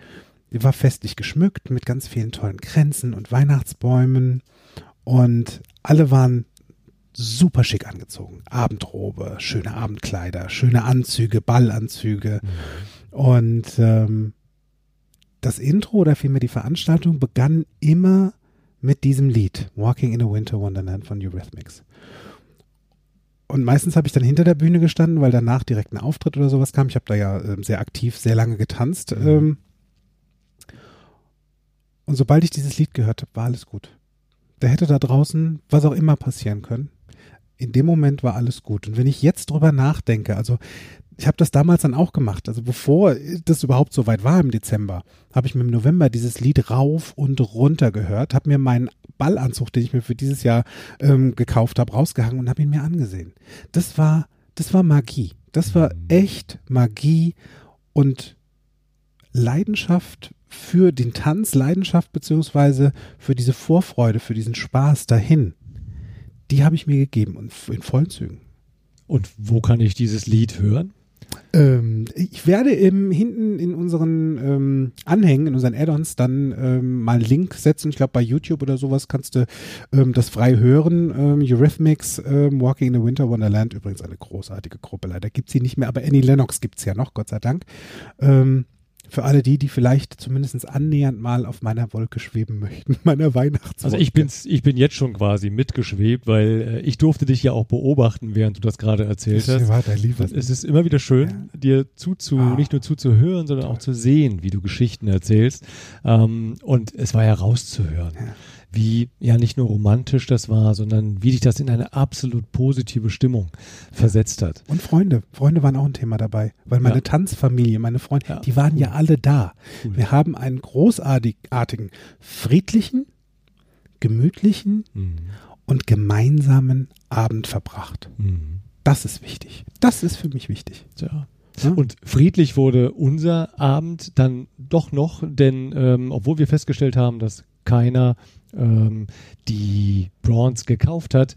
Speaker 1: die war festlich geschmückt mit ganz vielen tollen Kränzen und Weihnachtsbäumen und alle waren super schick angezogen. Abendrobe, schöne Abendkleider, schöne Anzüge, Ballanzüge. Und ähm, das Intro oder vielmehr die Veranstaltung begann immer mit diesem Lied, Walking in a Winter Wonderland von Eurythmics. Und meistens habe ich dann hinter der Bühne gestanden, weil danach direkt ein Auftritt oder sowas kam. Ich habe da ja ähm, sehr aktiv, sehr lange getanzt.
Speaker 2: Mhm.
Speaker 1: Ähm, und sobald ich dieses Lied gehört habe, war alles gut. Da hätte da draußen was auch immer passieren können. In dem Moment war alles gut. Und wenn ich jetzt drüber nachdenke, also ich habe das damals dann auch gemacht, also bevor das überhaupt so weit war im Dezember, habe ich mir im November dieses Lied rauf und runter gehört, habe mir meinen Ballanzug, den ich mir für dieses Jahr ähm, gekauft habe, rausgehangen und habe ihn mir angesehen. Das war, das war Magie. Das war echt Magie und Leidenschaft für den Tanz, Leidenschaft beziehungsweise für diese Vorfreude, für diesen Spaß dahin, die habe ich mir gegeben und in vollen Zügen.
Speaker 2: Und wo kann ich dieses Lied hören?
Speaker 1: Ähm, ich werde im, hinten in unseren ähm, Anhängen, in unseren Add-ons dann ähm, mal einen Link setzen. Ich glaube, bei YouTube oder sowas kannst du ähm, das frei hören. Ähm, Eurythmics, ähm, Walking in the Winter Wonderland, übrigens eine großartige Gruppe. Leider gibt sie nicht mehr, aber Annie Lennox gibt es ja noch, Gott sei Dank. Für alle die, die vielleicht zumindest annähernd mal auf meiner Wolke schweben möchten, meiner Weihnachtswolke.
Speaker 2: Also ich bin's, ich bin jetzt schon quasi mitgeschwebt, weil äh, ich durfte dich ja auch beobachten, während du das gerade erzählt
Speaker 1: Das
Speaker 2: hast.
Speaker 1: war dein Lieber.
Speaker 2: Es ist immer wieder schön,
Speaker 1: Ja.
Speaker 2: dir zuzu,
Speaker 1: Ah.
Speaker 2: nicht nur zuzuhören, sondern auch zu sehen, wie du Geschichten erzählst. Ähm, und es war ja rauszuhören,
Speaker 1: Ja.
Speaker 2: Wie ja nicht nur romantisch das war, sondern wie dich das in eine absolut positive Stimmung versetzt hat.
Speaker 1: Und Freunde. Freunde waren auch ein Thema dabei. Weil meine
Speaker 2: Ja.
Speaker 1: Tanzfamilie, meine Freunde,
Speaker 2: Ja,
Speaker 1: die waren
Speaker 2: cool.
Speaker 1: ja alle da.
Speaker 2: Cool.
Speaker 1: Wir haben einen großartigen, friedlichen, gemütlichen
Speaker 2: Mhm.
Speaker 1: und gemeinsamen Abend verbracht.
Speaker 2: Mhm.
Speaker 1: Das ist wichtig. Das ist für mich wichtig. Ja?
Speaker 2: Und friedlich wurde unser Abend dann doch noch, denn ähm, obwohl wir festgestellt haben, dass keiner ähm, die Bronze gekauft hat,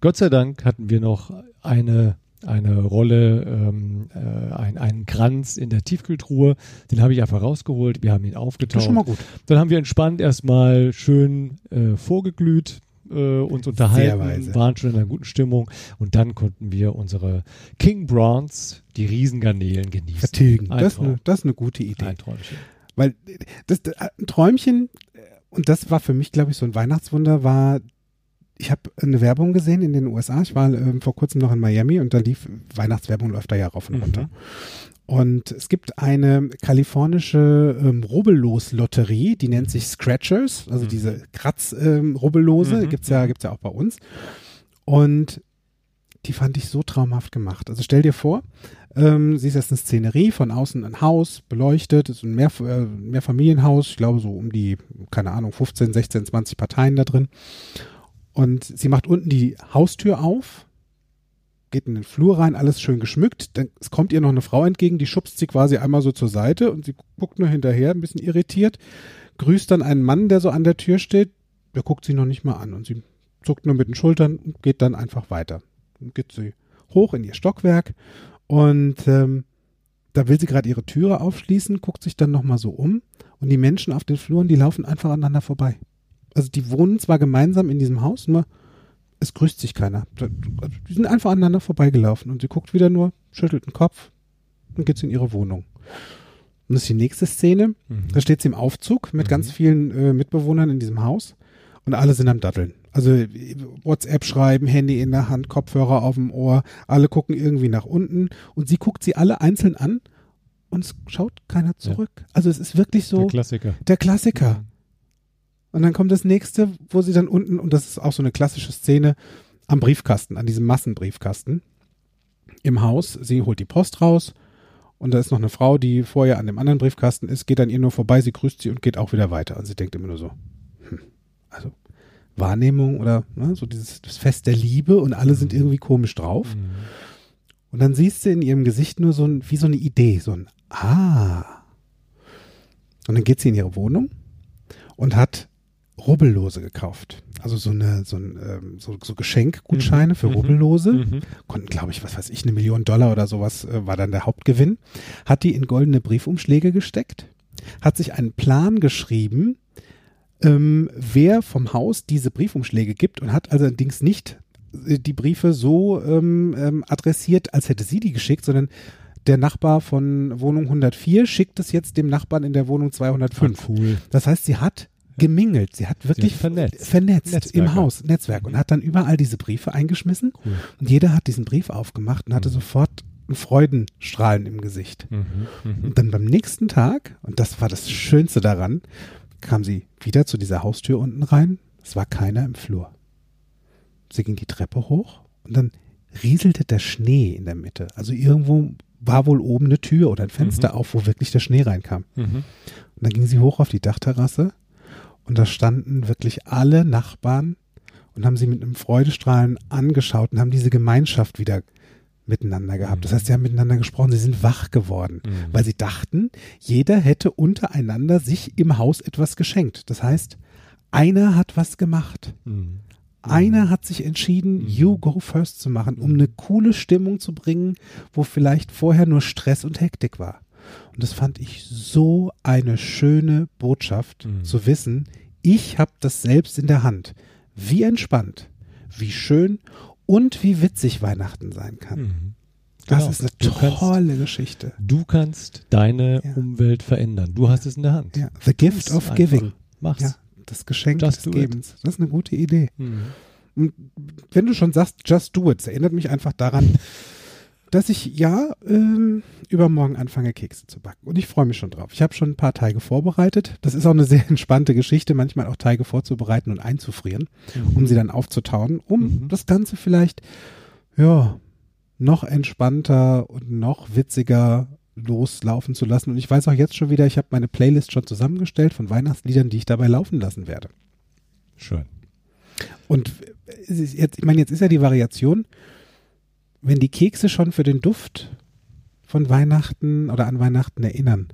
Speaker 2: Gott sei Dank hatten wir noch eine, eine Rolle, ähm, äh, ein, einen Kranz in der Tiefkühltruhe. Den habe ich einfach rausgeholt. Wir haben ihn
Speaker 1: Das
Speaker 2: aufgetaucht.
Speaker 1: ist schon mal gut.
Speaker 2: Dann haben wir entspannt erstmal schön äh, vorgeglüht, äh, uns unterhalten, waren schon in einer guten Stimmung und dann konnten wir unsere King Bronze, die Riesengarnelen genießen.
Speaker 1: Vertilgen. Das ist, eine, das ist eine gute Idee.
Speaker 2: Ein Träumchen.
Speaker 1: Weil das, das ein Träumchen, äh, und das war für mich, glaube ich, so ein Weihnachtswunder, war ich habe eine Werbung gesehen in den USA. Ich war ähm, vor kurzem noch in Miami und da lief Weihnachtswerbung läuft da ja rauf und
Speaker 2: Mhm.
Speaker 1: runter. Und es gibt eine kalifornische ähm, Rubbellos-Lotterie, die nennt sich Scratchers, also
Speaker 2: Mhm.
Speaker 1: diese Kratz-Rubbellose,
Speaker 2: Mhm,
Speaker 1: gibt's ja, gibt's ja auch bei uns. Und die fand ich so traumhaft gemacht. Also stell dir vor, ähm, siehst jetzt eine Szenerie, von außen ein Haus, beleuchtet, ist ein Mehr, äh, Mehrfamilienhaus, ich glaube so um die, keine Ahnung, 15, 16, 20 Parteien da drin. Und sie macht unten die Haustür auf, geht in den Flur rein, alles schön geschmückt. Dann es kommt ihr noch eine Frau entgegen, die schubst sie quasi einmal so zur Seite und sie guckt nur hinterher, ein bisschen irritiert, grüßt dann einen Mann, der so an der Tür steht, der guckt sie noch nicht mal an und sie zuckt nur mit den Schultern und geht dann einfach weiter. Dann geht sie hoch in ihr Stockwerk und ähm, da will sie gerade ihre Türe aufschließen, guckt sich dann nochmal so um und die Menschen auf den Fluren, die laufen einfach aneinander vorbei. Also die wohnen zwar gemeinsam in diesem Haus, nur es grüßt sich keiner. Die sind einfach aneinander vorbeigelaufen und sie guckt wieder nur, schüttelt den Kopf und geht in ihre Wohnung. Und das ist die nächste Szene.
Speaker 2: Mhm.
Speaker 1: Da steht sie im Aufzug mit
Speaker 2: Mhm.
Speaker 1: ganz vielen äh, Mitbewohnern in diesem Haus und alle sind am Datteln. Also WhatsApp schreiben, Handy in der Hand, Kopfhörer auf dem Ohr, alle gucken irgendwie nach unten und sie guckt sie alle einzeln an und es schaut keiner zurück. Also es ist wirklich
Speaker 2: Der
Speaker 1: so
Speaker 2: Klassiker.
Speaker 1: der Klassiker. Und dann kommt das nächste, wo sie dann unten, und das ist auch so eine klassische Szene, am Briefkasten, an diesem Massenbriefkasten im Haus. Sie holt die Post raus und da ist noch eine Frau, die vorher an dem anderen Briefkasten ist, geht an ihr nur vorbei, sie grüßt sie und geht auch wieder weiter. Und sie denkt immer nur so, hm, also Wahrnehmung oder ne, so dieses das Fest der Liebe und alle sind irgendwie komisch drauf.
Speaker 2: Mhm.
Speaker 1: Und dann siehst du in ihrem Gesicht nur so ein, wie so eine Idee, so ein Ah. Und dann geht sie in ihre Wohnung und hat Rubbellose gekauft. Also so eine, so ein, ähm, so, so Geschenkgutscheine für
Speaker 2: Mhm.
Speaker 1: Rubbellose.
Speaker 2: Mhm.
Speaker 1: Konnten, glaube ich, was weiß ich, eine Million Dollar oder sowas äh, war dann der Hauptgewinn. Hat die in goldene Briefumschläge gesteckt, hat sich einen Plan geschrieben, ähm, wer vom Haus diese Briefumschläge gibt und hat allerdings nicht äh, die Briefe so ähm, ähm, adressiert, als hätte sie die geschickt, sondern der Nachbar von Wohnung 104 schickt es jetzt dem Nachbarn in der Wohnung 205.
Speaker 2: Ah, cool.
Speaker 1: Das heißt, sie hat gemingelt, sie hat wirklich
Speaker 2: vernetzt.
Speaker 1: vernetzt im. Haus, Netzwerk und hat dann überall diese Briefe eingeschmissen
Speaker 2: Cool.
Speaker 1: und jeder hat diesen Brief aufgemacht und hatte
Speaker 2: Mhm.
Speaker 1: sofort ein Freudenstrahlen im Gesicht.
Speaker 2: Mhm. Mhm.
Speaker 1: Und dann beim nächsten Tag, und das war das Schönste daran, kam sie wieder zu dieser Haustür unten rein. Es war keiner im Flur. Sie ging die Treppe hoch und dann rieselte der Schnee in der Mitte. Also irgendwo war wohl oben eine Tür oder ein Fenster auf, wo wirklich der Schnee reinkam.
Speaker 2: Mhm.
Speaker 1: Und dann ging sie hoch auf die Dachterrasse und da standen wirklich alle Nachbarn und haben sie mit einem Freudestrahlen angeschaut und haben diese Gemeinschaft wieder miteinander gehabt. Das heißt, sie haben miteinander gesprochen, sie sind wach geworden,
Speaker 2: Mhm.
Speaker 1: weil sie dachten, jeder hätte untereinander sich im Haus etwas geschenkt. Das heißt, einer hat was gemacht.
Speaker 2: Mhm.
Speaker 1: Einer hat sich entschieden,
Speaker 2: Mhm.
Speaker 1: You Go First zu machen, um eine coole Stimmung zu bringen, wo vielleicht vorher nur Stress und Hektik war. Und das fand ich so eine schöne Botschaft,
Speaker 2: Mhm.
Speaker 1: zu wissen, ich habe das selbst in der Hand. Wie entspannt, wie schön und wie witzig Weihnachten sein kann.
Speaker 2: Mhm.
Speaker 1: Das
Speaker 2: Genau.
Speaker 1: ist eine
Speaker 2: Du kannst-
Speaker 1: tolle Geschichte.
Speaker 2: Du kannst deine
Speaker 1: Ja.
Speaker 2: Umwelt verändern. Du hast es in der Hand.
Speaker 1: Ja, the gift of
Speaker 2: ist
Speaker 1: giving.
Speaker 2: einfach. Mach's.
Speaker 1: Ja, das Geschenk
Speaker 2: Just
Speaker 1: des
Speaker 2: do it.
Speaker 1: Gebens. Das ist eine gute Idee.
Speaker 2: Mhm.
Speaker 1: Und wenn du schon sagst, just do it, das erinnert mich einfach daran, dass ich ja ähm, übermorgen anfange, Kekse zu backen. Und ich freue mich schon drauf. Ich habe schon ein paar Teige vorbereitet. Das ist auch eine sehr entspannte Geschichte, manchmal auch Teige vorzubereiten und einzufrieren, um sie dann aufzutauen, um
Speaker 2: Mhm.
Speaker 1: das Ganze vielleicht, ja, noch entspannter und noch witziger loslaufen zu lassen. Und ich weiß auch jetzt schon wieder, ich habe meine Playlist schon zusammengestellt von Weihnachtsliedern, die ich dabei laufen lassen werde.
Speaker 2: Schön.
Speaker 1: Und es ist jetzt, ich meine, jetzt ist ja die Variation, wenn die Kekse schon für den Duft von Weihnachten oder an Weihnachten erinnern,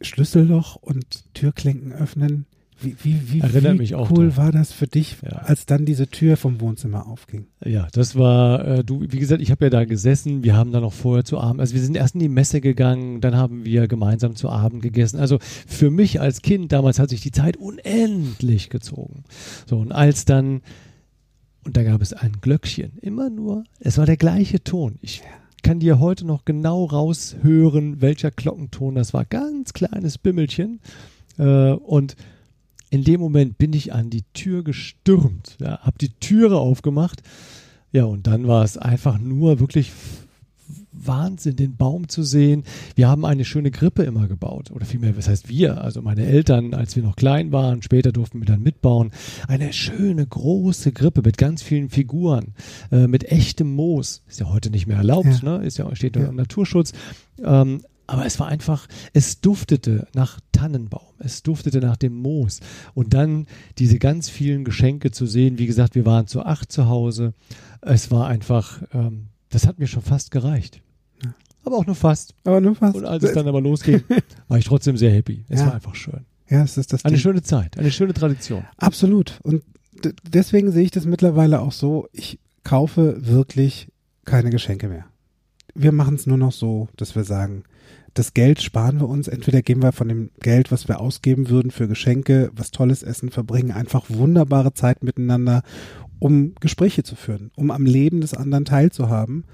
Speaker 1: Schlüsselloch und Türklinken öffnen, wie, wie, wie,
Speaker 2: Erinnert
Speaker 1: wie
Speaker 2: mich auch
Speaker 1: cool
Speaker 2: dran.
Speaker 1: war das für dich,
Speaker 2: Ja.
Speaker 1: als dann diese Tür vom Wohnzimmer aufging?
Speaker 2: Ja, das war, äh, du, wie gesagt, ich habe ja da gesessen, wir haben da noch vorher zu Abend, also wir sind erst in die Messe gegangen, dann haben wir gemeinsam zu Abend gegessen. Also für mich als Kind damals hat sich die Zeit unendlich gezogen. So, und als dann, und da gab es ein Glöckchen, immer nur, es war der gleiche Ton. Ich kann dir heute noch genau raushören, welcher Glockenton das war. Ganz kleines Bimmelchen. Äh, und in dem Moment bin ich an die Tür gestürmt, ja, habe die Türe aufgemacht. Ja, und dann war es einfach nur wirklich Wahnsinn, den Baum zu sehen. Wir haben eine schöne Grippe immer gebaut. Oder vielmehr, was heißt wir? Also meine Eltern, als wir noch klein waren, später durften wir dann mitbauen. Eine schöne, große Grippe mit ganz vielen Figuren, äh, mit echtem Moos. Ist ja heute nicht mehr erlaubt, ja. ne? Ist ja, steht ja im Naturschutz. Ähm, aber es war einfach, es duftete nach Tannenbaum, es duftete nach dem Moos. Und dann diese ganz vielen Geschenke zu sehen, wie gesagt, wir waren zu acht zu Hause. Es war einfach, ähm, das hat mir schon fast gereicht. Aber auch nur fast.
Speaker 1: Aber nur fast.
Speaker 2: Und als es dann aber losging, war ich trotzdem sehr happy. Es ja. war einfach schön.
Speaker 1: Ja, es ist das.
Speaker 2: Eine Ding. schöne Zeit, eine schöne Tradition.
Speaker 1: Absolut. Und deswegen sehe ich das mittlerweile auch so. Ich kaufe wirklich keine Geschenke mehr. Wir machen es nur noch so, dass wir sagen, das Geld sparen wir uns. Entweder geben wir von dem Geld, was wir ausgeben würden für Geschenke, was tolles Essen, verbringen einfach wunderbare Zeit miteinander, um Gespräche zu führen, um am Leben des anderen teilzuhaben.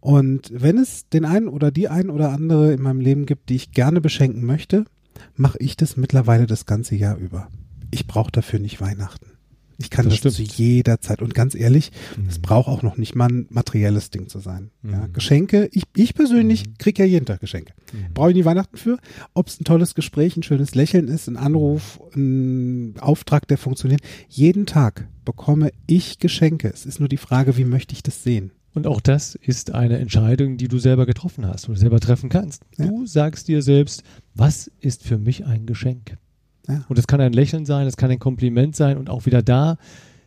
Speaker 1: Und wenn es den einen oder die ein oder andere in meinem Leben gibt, die ich gerne beschenken möchte, mache ich das mittlerweile das ganze Jahr über. Ich brauche dafür nicht Weihnachten. Ich kann das, das zu jeder Zeit. Und ganz ehrlich, es mhm. braucht auch noch nicht mal ein materielles Ding zu sein. Mhm. Ja, Geschenke, ich, ich persönlich mhm. kriege ja jeden Tag Geschenke. Mhm. Brauche ich nie Weihnachten für. Ob es ein tolles Gespräch, ein schönes Lächeln ist, ein Anruf, ein Auftrag, der funktioniert. Jeden Tag bekomme ich Geschenke. Es ist nur die Frage, wie möchte ich das sehen?
Speaker 2: Und auch das ist eine Entscheidung, die du selber getroffen hast oder selber treffen kannst. Ja. Du sagst dir selbst, was ist für mich ein Geschenk? Ja. Und es kann ein Lächeln sein, es kann ein Kompliment sein und auch wieder da,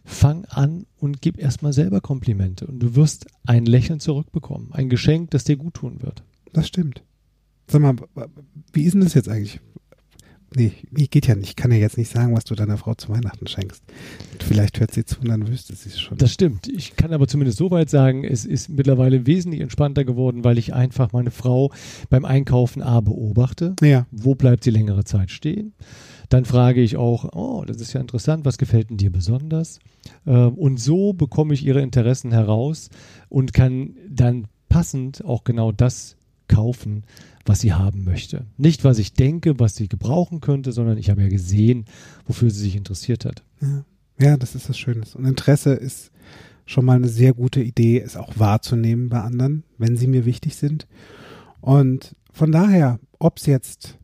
Speaker 2: fang an und gib erstmal selber Komplimente und du wirst ein Lächeln zurückbekommen. Ein Geschenk, das dir gut tun wird.
Speaker 1: Das stimmt. Sag mal, wie ist denn das jetzt eigentlich? Nee, geht ja nicht. Ich kann ja jetzt nicht sagen, was du deiner Frau zu Weihnachten schenkst. Vielleicht hört sie zu und dann wüsste sie es schon.
Speaker 2: Das stimmt. Ich kann aber zumindest so weit sagen, es ist mittlerweile wesentlich entspannter geworden, weil ich einfach meine Frau beim Einkaufen A beobachte.
Speaker 1: Ja.
Speaker 2: Wo bleibt sie längere Zeit stehen? Dann frage ich auch, oh, das ist ja interessant, was gefällt denn dir besonders? Ähm, und so bekomme ich ihre Interessen heraus und kann dann passend auch genau das kaufen, was sie haben möchte. Nicht, was ich denke, was sie gebrauchen könnte, sondern ich habe ja gesehen, wofür sie sich interessiert hat.
Speaker 1: Ja, ja das ist das Schöne. Und Interesse ist schon mal eine sehr gute Idee, es auch wahrzunehmen bei anderen, wenn sie mir wichtig sind. Und von daher, ob es jetzt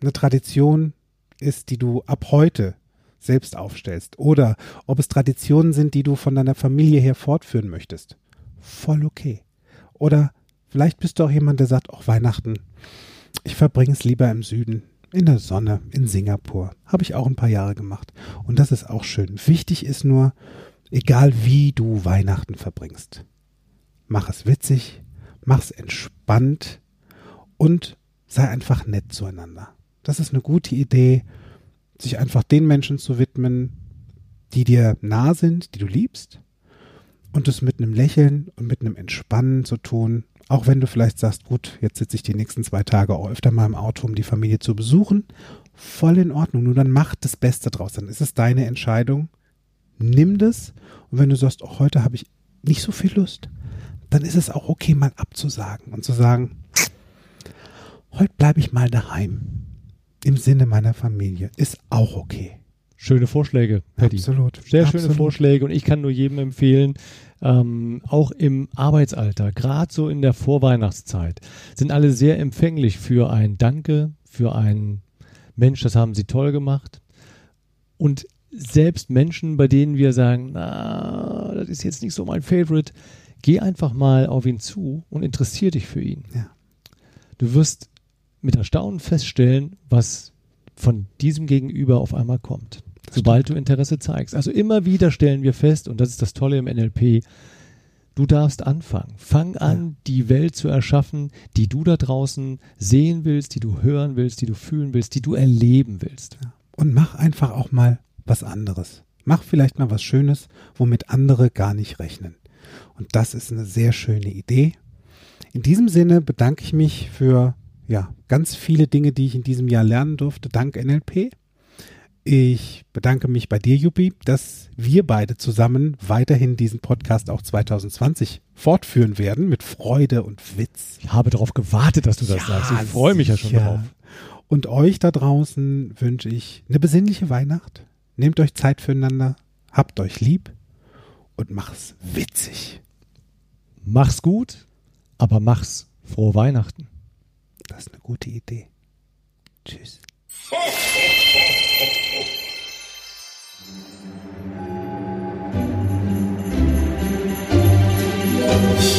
Speaker 1: eine Tradition ist, die du ab heute selbst aufstellst oder ob es Traditionen sind, die du von deiner Familie her fortführen möchtest, voll okay. Oder Vielleicht bist du auch jemand, der sagt, auch Weihnachten, ich verbringe es lieber im Süden, in der Sonne, in Singapur. Habe ich auch ein paar Jahre gemacht. Und das ist auch schön. Wichtig ist nur, egal wie du Weihnachten verbringst, mach es witzig, mach es entspannt und sei einfach nett zueinander. Das ist eine gute Idee, sich einfach den Menschen zu widmen, die dir nah sind, die du liebst und es mit einem Lächeln und mit einem Entspannen zu tun auch wenn du vielleicht sagst, gut, jetzt sitze ich die nächsten zwei Tage auch öfter mal im Auto, um die Familie zu besuchen. Voll in Ordnung. Nur dann mach das Beste draus. Dann ist es deine Entscheidung. Nimm das. Und wenn du sagst, oh, heute habe ich nicht so viel Lust, dann ist es auch okay, mal abzusagen und zu sagen, heute bleibe ich mal daheim. Im Sinne meiner Familie. Ist auch okay.
Speaker 2: Schöne Vorschläge, Paddy.
Speaker 1: Absolut.
Speaker 2: Sehr
Speaker 1: Absolut.
Speaker 2: schöne Vorschläge und ich kann nur jedem empfehlen, ähm, auch im Arbeitsalter, gerade so in der Vorweihnachtszeit, sind alle sehr empfänglich für ein Danke, für ein Mensch, das haben sie toll gemacht. Und selbst Menschen, bei denen wir sagen, na, das ist jetzt nicht so mein Favorite, geh einfach mal auf ihn zu und interessier dich für ihn.
Speaker 1: Ja.
Speaker 2: Du wirst mit Erstaunen feststellen, was von diesem Gegenüber auf einmal kommt sobald du Interesse zeigst. Also immer wieder stellen wir fest, und das ist das Tolle im NLP, du darfst anfangen. Fang an, ja. die Welt zu erschaffen, die du da draußen sehen willst, die du hören willst, die du fühlen willst, die du erleben willst.
Speaker 1: Und mach einfach auch mal was anderes. Mach vielleicht mal was Schönes, womit andere gar nicht rechnen. Und das ist eine sehr schöne Idee. In diesem Sinne bedanke ich mich für ja, ganz viele Dinge, die ich in diesem Jahr lernen durfte, dank NLP. Ich bedanke mich bei dir, Juppie, dass wir beide zusammen weiterhin diesen Podcast auch 2020 fortführen werden mit Freude und Witz.
Speaker 2: Ich habe darauf gewartet, dass du das ja, sagst. Ich freue mich ja schon darauf.
Speaker 1: Und euch da draußen wünsche ich eine besinnliche Weihnacht, nehmt euch Zeit füreinander, habt euch lieb und mach's witzig.
Speaker 2: Mach's gut, aber mach's frohe Weihnachten.
Speaker 1: Das ist eine gute Idee. Tschüss.
Speaker 4: Thank you.